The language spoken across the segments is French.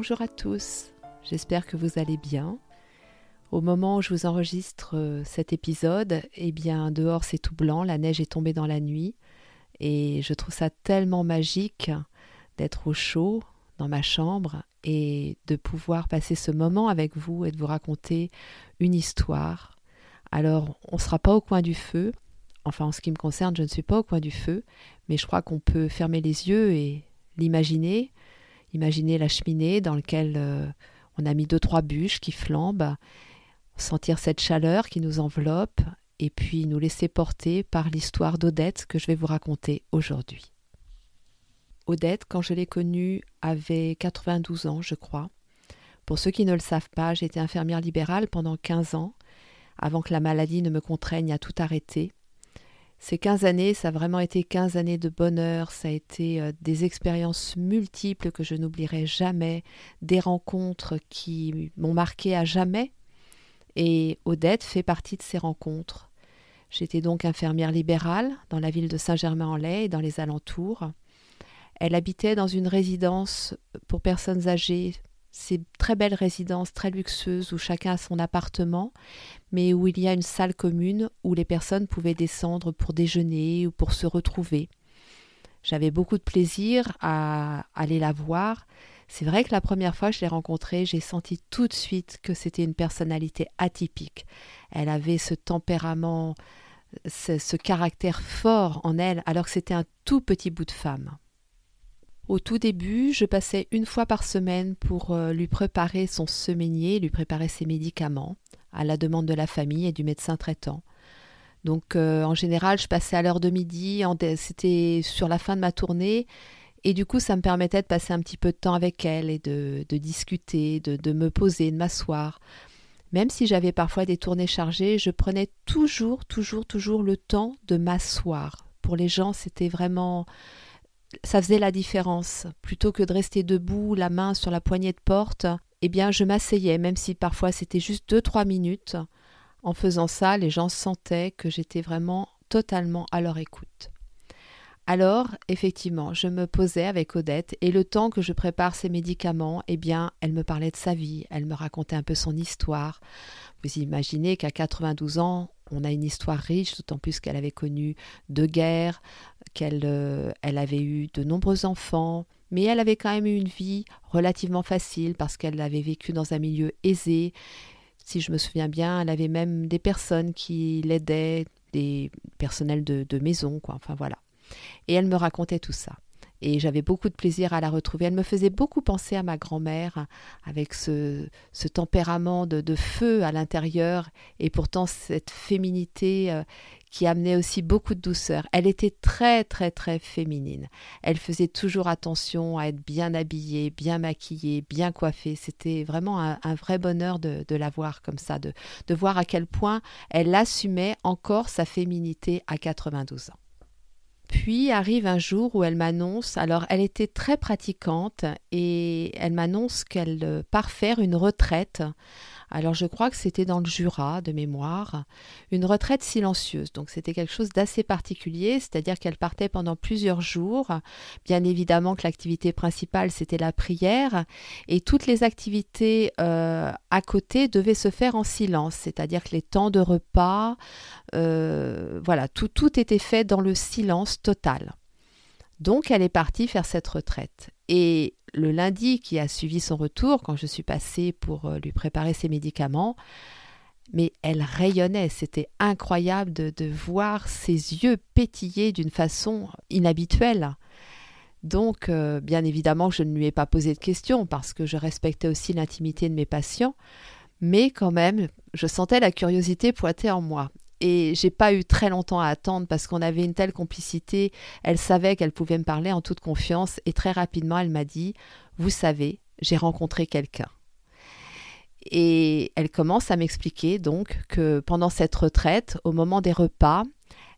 Bonjour à tous, j'espère que vous allez bien. Au moment où je vous enregistre euh, cet épisode, eh bien dehors c'est tout blanc, la neige est tombée dans la nuit et je trouve ça tellement magique d'être au chaud dans ma chambre et de pouvoir passer ce moment avec vous et de vous raconter une histoire. Alors, on ne sera pas au coin du feu. Enfin, en ce qui me concerne, je ne suis pas au coin du feu, mais je crois qu'on peut fermer les yeux et l'imaginer. Imaginer la cheminée dans laquelle euh, on a mis deux, trois bûches qui flambent sentir cette chaleur qui nous enveloppe et puis nous laisser porter par l'histoire d'Odette que je vais vous raconter aujourd'hui. Odette, quand je l'ai connue, avait 92 ans, je crois. Pour ceux qui ne le savent pas, j'étais infirmière libérale pendant 15 ans, avant que la maladie ne me contraigne à tout arrêter. Ces 15 années, ça a vraiment été 15 années de bonheur, ça a été euh, des expériences multiples que je n'oublierai jamais, des rencontres qui m'ont marqué à jamais et Odette fait partie de ces rencontres. J'étais donc infirmière libérale dans la ville de Saint-Germain-en-Laye et dans les alentours. Elle habitait dans une résidence pour personnes âgées, ces très belles résidences très luxueuses où chacun a son appartement, mais où il y a une salle commune où les personnes pouvaient descendre pour déjeuner ou pour se retrouver. J'avais beaucoup de plaisir à aller la voir c'est vrai que la première fois que je l'ai rencontrée, j'ai senti tout de suite que c'était une personnalité atypique. Elle avait ce tempérament, ce, caractère fort en elle, alors que c'était un tout petit bout de femme. Au tout début, je passais une fois par semaine pour euh, lui préparer son semainier, lui préparer ses médicaments, à la demande de la famille et du médecin traitant. Donc euh, en général, je passais à l'heure de midi, c'était sur la fin de ma tournée, et du coup, ça me permettait de passer un petit peu de temps avec elle et de, discuter, de, de, me poser, de m'asseoir. Même si j'avais parfois des tournées chargées, je prenais toujours, toujours, toujours le temps de m'asseoir. Pour les gens, c'était vraiment... Ça faisait la différence. Plutôt que de rester debout, la main sur la poignée de porte, eh bien, je m'asseyais, même si parfois c'était juste deux, trois minutes. En faisant ça, les gens sentaient que j'étais vraiment totalement à leur écoute. Alors, effectivement, je me posais avec Odette et le temps que je prépare ses médicaments, eh bien, elle me parlait de sa vie, elle me racontait un peu son histoire. Vous imaginez qu'à 92 ans, on a une histoire riche, d'autant plus qu'elle avait connu deux guerres, qu'elle euh, elle avait eu de nombreux enfants, mais elle avait quand même eu une vie relativement facile parce qu'elle avait vécu dans un milieu aisé. Si je me souviens bien, elle avait même des personnes qui l'aidaient, des personnels de, de maison, quoi. Enfin voilà. Et elle me racontait tout ça. Et j'avais beaucoup de plaisir à la retrouver. Elle me faisait beaucoup penser à ma grand-mère, avec ce, tempérament de, feu à l'intérieur, et pourtant cette féminité euh, qui amenait aussi beaucoup de douceur. Elle était très, très, très féminine. Elle faisait toujours attention à être bien habillée, bien maquillée, bien coiffée. C'était vraiment un, vrai bonheur de, la voir comme ça, de, voir à quel point elle assumait encore sa féminité à 92 ans. Puis arrive un jour où elle m'annonce, alors elle était très pratiquante et elle m'annonce qu'elle euh, part faire une retraite alors je crois que c'était dans le Jura de mémoire, une retraite silencieuse. Donc c'était quelque chose d'assez particulier, c'est-à-dire qu'elle partait pendant plusieurs jours. Bien évidemment que l'activité principale c'était la prière et toutes les activités euh, à côté devaient se faire en silence, c'est-à-dire que les temps de repas, euh, voilà, tout, tout était fait dans le silence total. Donc elle est partie faire cette retraite. Et le lundi qui a suivi son retour, quand je suis passée pour euh, lui préparer ses médicaments, mais elle rayonnait, c'était incroyable de, voir ses yeux pétiller d'une façon inhabituelle. Donc, euh, bien évidemment, je ne lui ai pas posé de questions parce que je respectais aussi l'intimité de mes patients. Mais quand même, je sentais la curiosité pointer en moi. Et j'ai pas eu très longtemps à attendre parce qu'on avait une telle complicité. Elle savait qu'elle pouvait me parler en toute confiance et très rapidement elle m'a dit Vous savez, j'ai rencontré quelqu'un. Et elle commence à m'expliquer donc que pendant cette retraite, au moment des repas,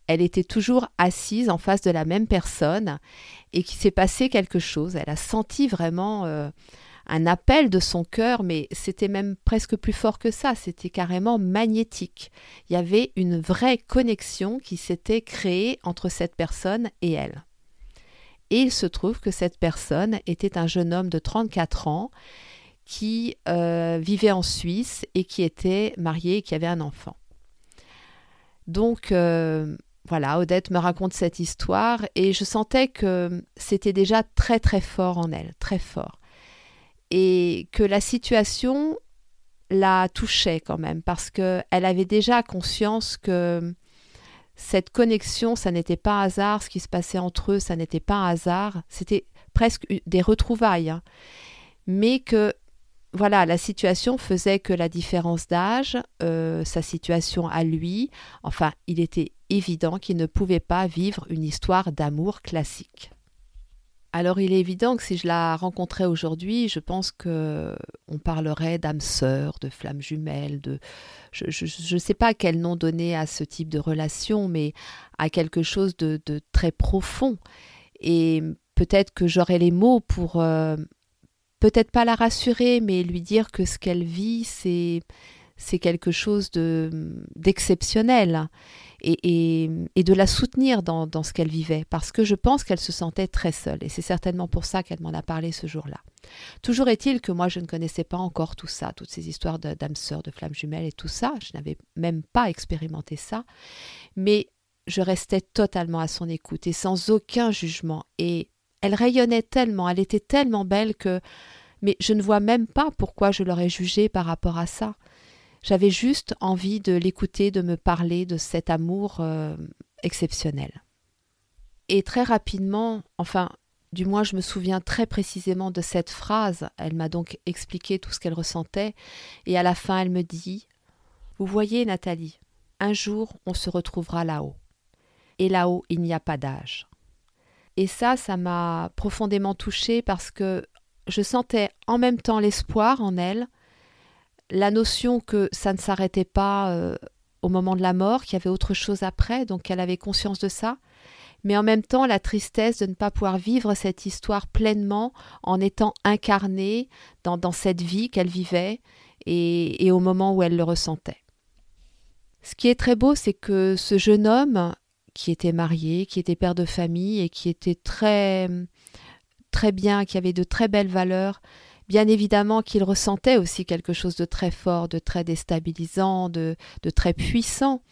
elle était toujours assise en face de la même personne et qu'il s'est passé quelque chose. Elle a senti vraiment euh, un appel de son cœur, mais c'était même presque plus fort que ça, c'était carrément magnétique. Il y avait une vraie connexion qui s'était créée entre cette personne et elle. Et il se trouve que cette personne était un jeune homme de 34 ans qui euh, vivait en Suisse et qui était marié et qui avait un enfant. Donc euh, voilà, Odette me raconte cette histoire et je sentais que c'était déjà très très fort en elle, très fort. Et que la situation la touchait quand même parce qu'elle avait déjà conscience que cette connexion, ça n'était pas hasard, ce qui se passait entre eux, ça n'était pas hasard, c'était presque des retrouvailles. Hein. Mais que voilà, la situation faisait que la différence d'âge, euh, sa situation à lui, enfin, il était évident qu'il ne pouvait pas vivre une histoire d'amour classique. Alors il est évident que si je la rencontrais aujourd'hui, je pense que on parlerait d'âme sœur, de flamme jumelle, de je ne sais pas quel nom donner à ce type de relation, mais à quelque chose de, très profond. Et peut-être que j'aurais les mots pour euh, peut-être pas la rassurer, mais lui dire que ce qu'elle vit, c'est c'est quelque chose de d'exceptionnel et, de la soutenir dans, dans ce qu'elle vivait parce que je pense qu'elle se sentait très seule et c'est certainement pour ça qu'elle m'en a parlé ce jour-là. Toujours est-il que moi je ne connaissais pas encore tout ça, toutes ces histoires d'âme sœur, de flammes jumelles et tout ça, je n'avais même pas expérimenté ça, mais je restais totalement à son écoute et sans aucun jugement et elle rayonnait tellement, elle était tellement belle que. Mais je ne vois même pas pourquoi je l'aurais jugée par rapport à ça. J'avais juste envie de l'écouter, de me parler de cet amour euh, exceptionnel. Et très rapidement, enfin, du moins je me souviens très précisément de cette phrase, elle m'a donc expliqué tout ce qu'elle ressentait, et à la fin elle me dit Vous voyez, Nathalie, un jour on se retrouvera là-haut. Et là-haut, il n'y a pas d'âge. Et ça, ça m'a profondément touchée parce que je sentais en même temps l'espoir en elle, la notion que ça ne s'arrêtait pas euh, au moment de la mort, qu'il y avait autre chose après, donc qu'elle avait conscience de ça, mais en même temps la tristesse de ne pas pouvoir vivre cette histoire pleinement en étant incarnée dans, cette vie qu'elle vivait et, et au moment où elle le ressentait. Ce qui est très beau, c'est que ce jeune homme, qui était marié, qui était père de famille et qui était très très bien, qui avait de très belles valeurs, bien évidemment qu'il ressentait aussi quelque chose de très fort, de très déstabilisant, de, très puissant,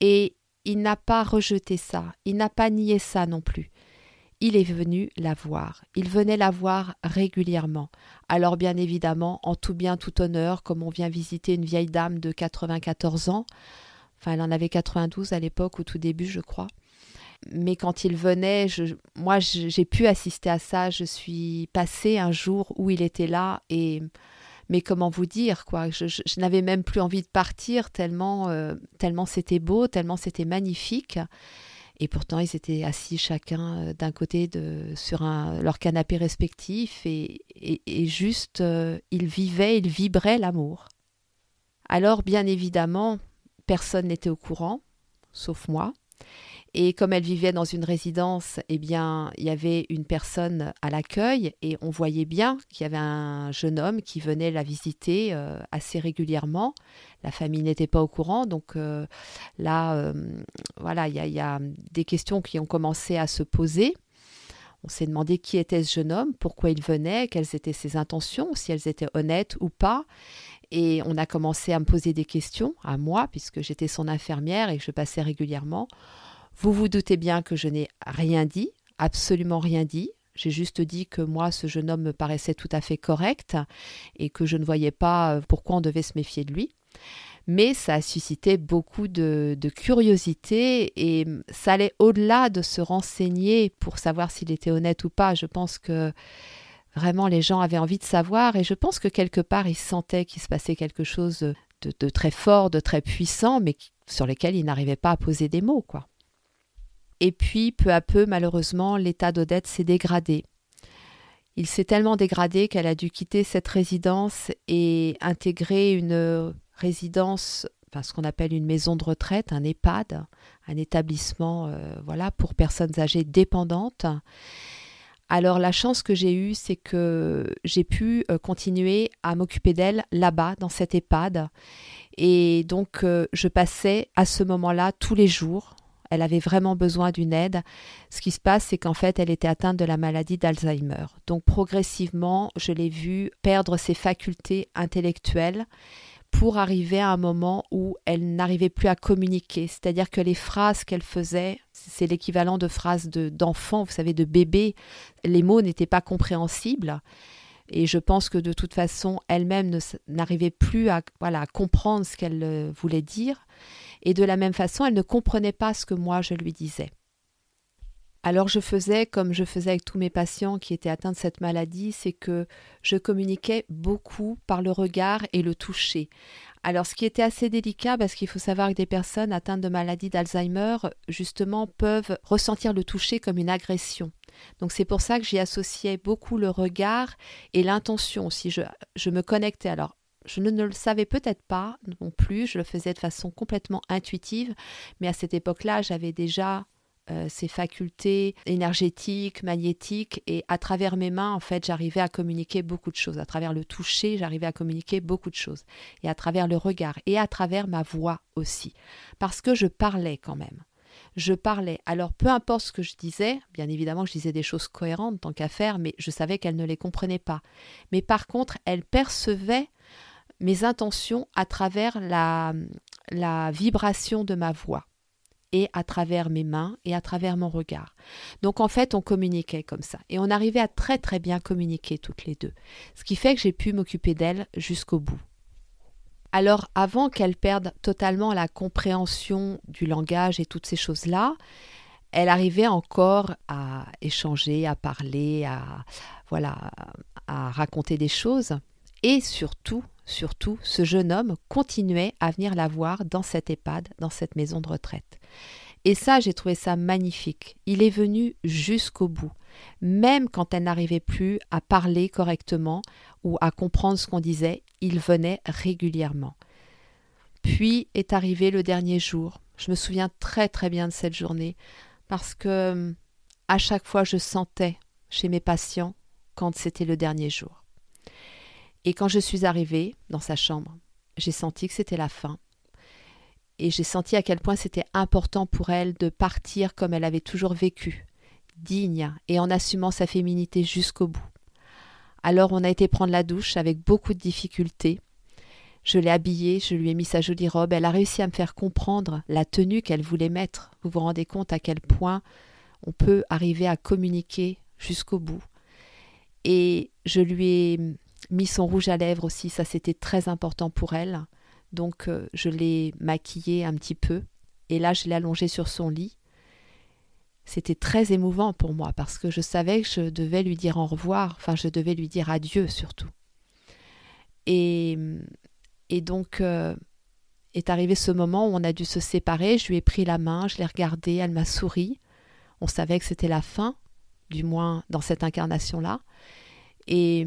et il n'a pas rejeté ça, il n'a pas nié ça non plus. Il est venu la voir, il venait la voir régulièrement. Alors bien évidemment, en tout bien, tout honneur, comme on vient visiter une vieille dame de 94 ans, Enfin, elle en avait 92 à l'époque, au tout début, je crois. Mais quand il venait, moi, j'ai pu assister à ça. Je suis passée un jour où il était là et mais comment vous dire quoi? Je, n'avais même plus envie de partir tellement, euh, tellement c'était beau, tellement c'était magnifique. Et pourtant, ils étaient assis chacun euh, d'un côté sur leur canapé respectif et, et, juste, euh, ils vivaient, ils vibraient l'amour. Alors, bien évidemment, personne n'était au courant, sauf moi. Et comme elle vivait dans une résidence, eh bien, il y avait une personne à l'accueil et on voyait bien qu'il y avait un jeune homme qui venait la visiter euh, assez régulièrement. La famille n'était pas au courant, donc euh, là, euh, voilà, il y, a des questions qui ont commencé à se poser. On s'est demandé qui était ce jeune homme, pourquoi il venait, quelles étaient ses intentions, si elles étaient honnêtes ou pas. Et on a commencé à me poser des questions, à moi, puisque j'étais son infirmière et que je passais régulièrement. Vous vous doutez bien que je n'ai rien dit, absolument rien dit. J'ai juste dit que moi, ce jeune homme me paraissait tout à fait correct et que je ne voyais pas euh, pourquoi on devait se méfier de lui. Mais ça a suscité beaucoup de, de curiosité et ça allait au-delà de se renseigner pour savoir s'il était honnête ou pas. Je pense que Vraiment, les gens avaient envie de savoir et je pense que quelque part, ils sentaient qu'il se passait quelque chose de, très fort, de très puissant, mais sur lesquels ils n'arrivaient pas à poser des mots, quoi. Et puis, peu à peu, malheureusement, l'état d'Odette s'est dégradé. Il s'est tellement dégradé qu'elle a dû quitter cette résidence et intégrer une résidence, enfin ce qu'on appelle une maison de retraite, un EHPAD, un établissement euh, voilà pour personnes âgées dépendantes. Alors la chance que j'ai eue, c'est que j'ai pu euh, continuer à m'occuper d'elle là-bas, dans cette EHPAD. Et donc euh, je passais à ce moment-là tous les jours elle avait vraiment besoin d'une aide. Ce qui se passe, c'est qu'en fait, elle était atteinte de la maladie d'Alzheimer. Donc progressivement, je l'ai vue perdre ses facultés intellectuelles pour arriver à un moment où elle n'arrivait plus à communiquer. C'est-à-dire que les phrases qu'elle faisait, c'est l'équivalent de phrases d'enfant, vous savez, de bébé. Les mots n'étaient pas compréhensibles. Et je pense que de toute façon, elle-même n'arrivait plus à, voilà, à comprendre ce qu'elle euh, voulait dire. Et de la même façon, elle ne comprenait pas ce que moi je lui disais. Alors je faisais comme je faisais avec tous mes patients qui étaient atteints de cette maladie, c'est que je communiquais beaucoup par le regard et le toucher. Alors ce qui était assez délicat parce qu'il faut savoir que des personnes atteintes de maladie d'Alzheimer justement peuvent ressentir le toucher comme une agression. Donc c'est pour ça que j'y associais beaucoup le regard et l'intention. Si je, je me connectais alors je ne, le savais peut-être pas non plus, je le faisais de façon complètement intuitive, mais à cette époque-là, j'avais déjà euh, ces facultés énergétiques, magnétiques, et à travers mes mains, en fait, j'arrivais à communiquer beaucoup de choses. À travers le toucher, j'arrivais à communiquer beaucoup de choses. Et à travers le regard, et à travers ma voix aussi. Parce que je parlais quand même. Je parlais. Alors, peu importe ce que je disais, bien évidemment, je disais des choses cohérentes tant qu'à faire, mais je savais qu'elle ne les comprenait pas. Mais par contre, elle percevait mes intentions à travers la vibration de ma voix et à travers mes mains et à travers mon regard. Donc en fait, on communiquait comme ça et on arrivait à très très bien communiquer toutes les deux, ce qui fait que j'ai pu m'occuper d'elle jusqu'au bout. Alors avant qu'elle perde totalement la compréhension du langage et toutes ces choses-là, elle arrivait encore à échanger, à parler, à voilà, à raconter des choses et surtout Surtout, ce jeune homme continuait à venir la voir dans cette EHPAD, dans cette maison de retraite. Et ça, j'ai trouvé ça magnifique. Il est venu jusqu'au bout, même quand elle n'arrivait plus à parler correctement ou à comprendre ce qu'on disait, il venait régulièrement. Puis est arrivé le dernier jour. Je me souviens très très bien de cette journée parce que à chaque fois je sentais chez mes patients quand c'était le dernier jour. Et quand je suis arrivée dans sa chambre, j'ai senti que c'était la fin. Et j'ai senti à quel point c'était important pour elle de partir comme elle avait toujours vécu, digne et en assumant sa féminité jusqu'au bout. Alors on a été prendre la douche avec beaucoup de difficultés. Je l'ai habillée, je lui ai mis sa jolie robe, elle a réussi à me faire comprendre la tenue qu'elle voulait mettre. Vous vous rendez compte à quel point on peut arriver à communiquer jusqu'au bout. Et je lui ai mis son rouge à lèvres aussi, ça c'était très important pour elle. Donc euh, je l'ai maquillée un petit peu et là je l'ai allongée sur son lit. C'était très émouvant pour moi parce que je savais que je devais lui dire au revoir, enfin je devais lui dire adieu surtout. Et, et donc euh, est arrivé ce moment où on a dû se séparer, je lui ai pris la main, je l'ai regardée, elle m'a souri. On savait que c'était la fin, du moins dans cette incarnation-là. Et,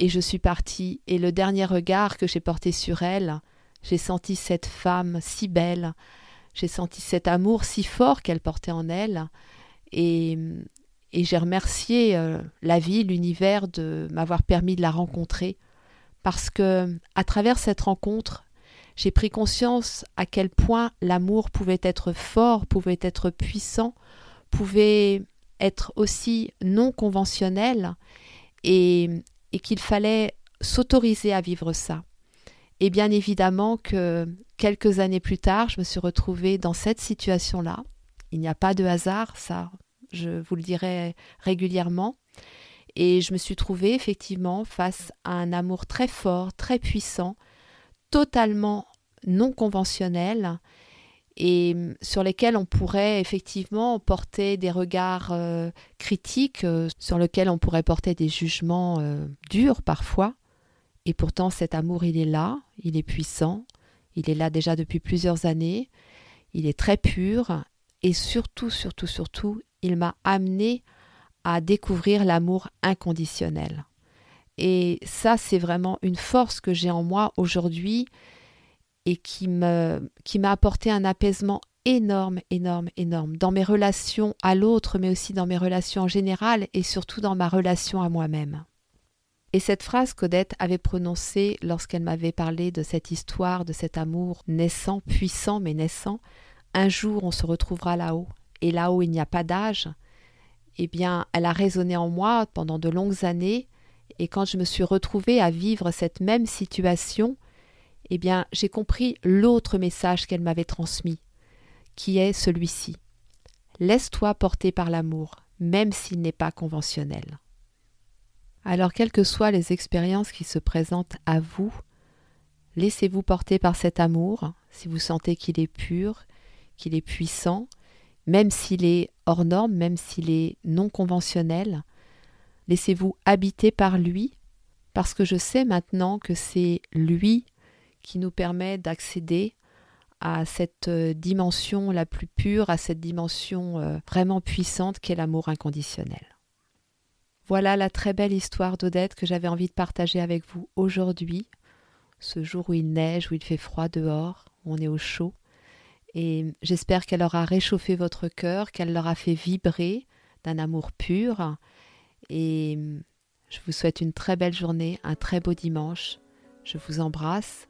et je suis partie, et le dernier regard que j'ai porté sur elle, j'ai senti cette femme si belle, j'ai senti cet amour si fort qu'elle portait en elle, et, et j'ai remercié euh, la vie, l'univers de m'avoir permis de la rencontrer, parce que à travers cette rencontre, j'ai pris conscience à quel point l'amour pouvait être fort, pouvait être puissant, pouvait être aussi non conventionnel, et, et qu'il fallait s'autoriser à vivre ça. Et bien évidemment que quelques années plus tard, je me suis retrouvée dans cette situation-là. Il n'y a pas de hasard, ça, je vous le dirai régulièrement. Et je me suis trouvée effectivement face à un amour très fort, très puissant, totalement non conventionnel, et hum, sur lesquels on pourrait effectivement porter des regards euh, critiques, euh, sur lesquels on pourrait porter des jugements euh, durs parfois. Et pourtant cet amour, il est là, il est puissant, il est là déjà depuis plusieurs années, il est très pur, et surtout, surtout, surtout, il m'a amené à découvrir l'amour inconditionnel. Et ça, c'est vraiment une force que j'ai en moi aujourd'hui et qui me qui m'a apporté un apaisement énorme, énorme, énorme dans mes relations à l'autre, mais aussi dans mes relations en général et surtout dans ma relation à moi-même. Et cette phrase qu'Odette avait prononcée lorsqu'elle m'avait parlé de cette histoire, de cet amour naissant, puissant mais naissant, un jour on se retrouvera là-haut, et là-haut il n'y a pas d'âge, eh bien elle a résonné en moi pendant de longues années, et quand je me suis retrouvée à vivre cette même situation, eh bien, j'ai compris l'autre message qu'elle m'avait transmis, qui est celui-ci. Laisse-toi porter par l'amour, même s'il n'est pas conventionnel. Alors, quelles que soient les expériences qui se présentent à vous, laissez-vous porter par cet amour, si vous sentez qu'il est pur, qu'il est puissant, même s'il est hors norme, même s'il est non conventionnel. Laissez-vous habiter par lui, parce que je sais maintenant que c'est lui qui nous permet d'accéder à cette euh, dimension la plus pure, à cette dimension euh, vraiment puissante qu'est l'amour inconditionnel. Voilà la très belle histoire d'Odette que j'avais envie de partager avec vous aujourd'hui, ce jour où il neige, où il fait froid dehors, où on est au chaud. Et j'espère qu'elle aura réchauffé votre cœur, qu'elle l'aura fait vibrer d'un amour pur. Et je vous souhaite une très belle journée, un très beau dimanche. Je vous embrasse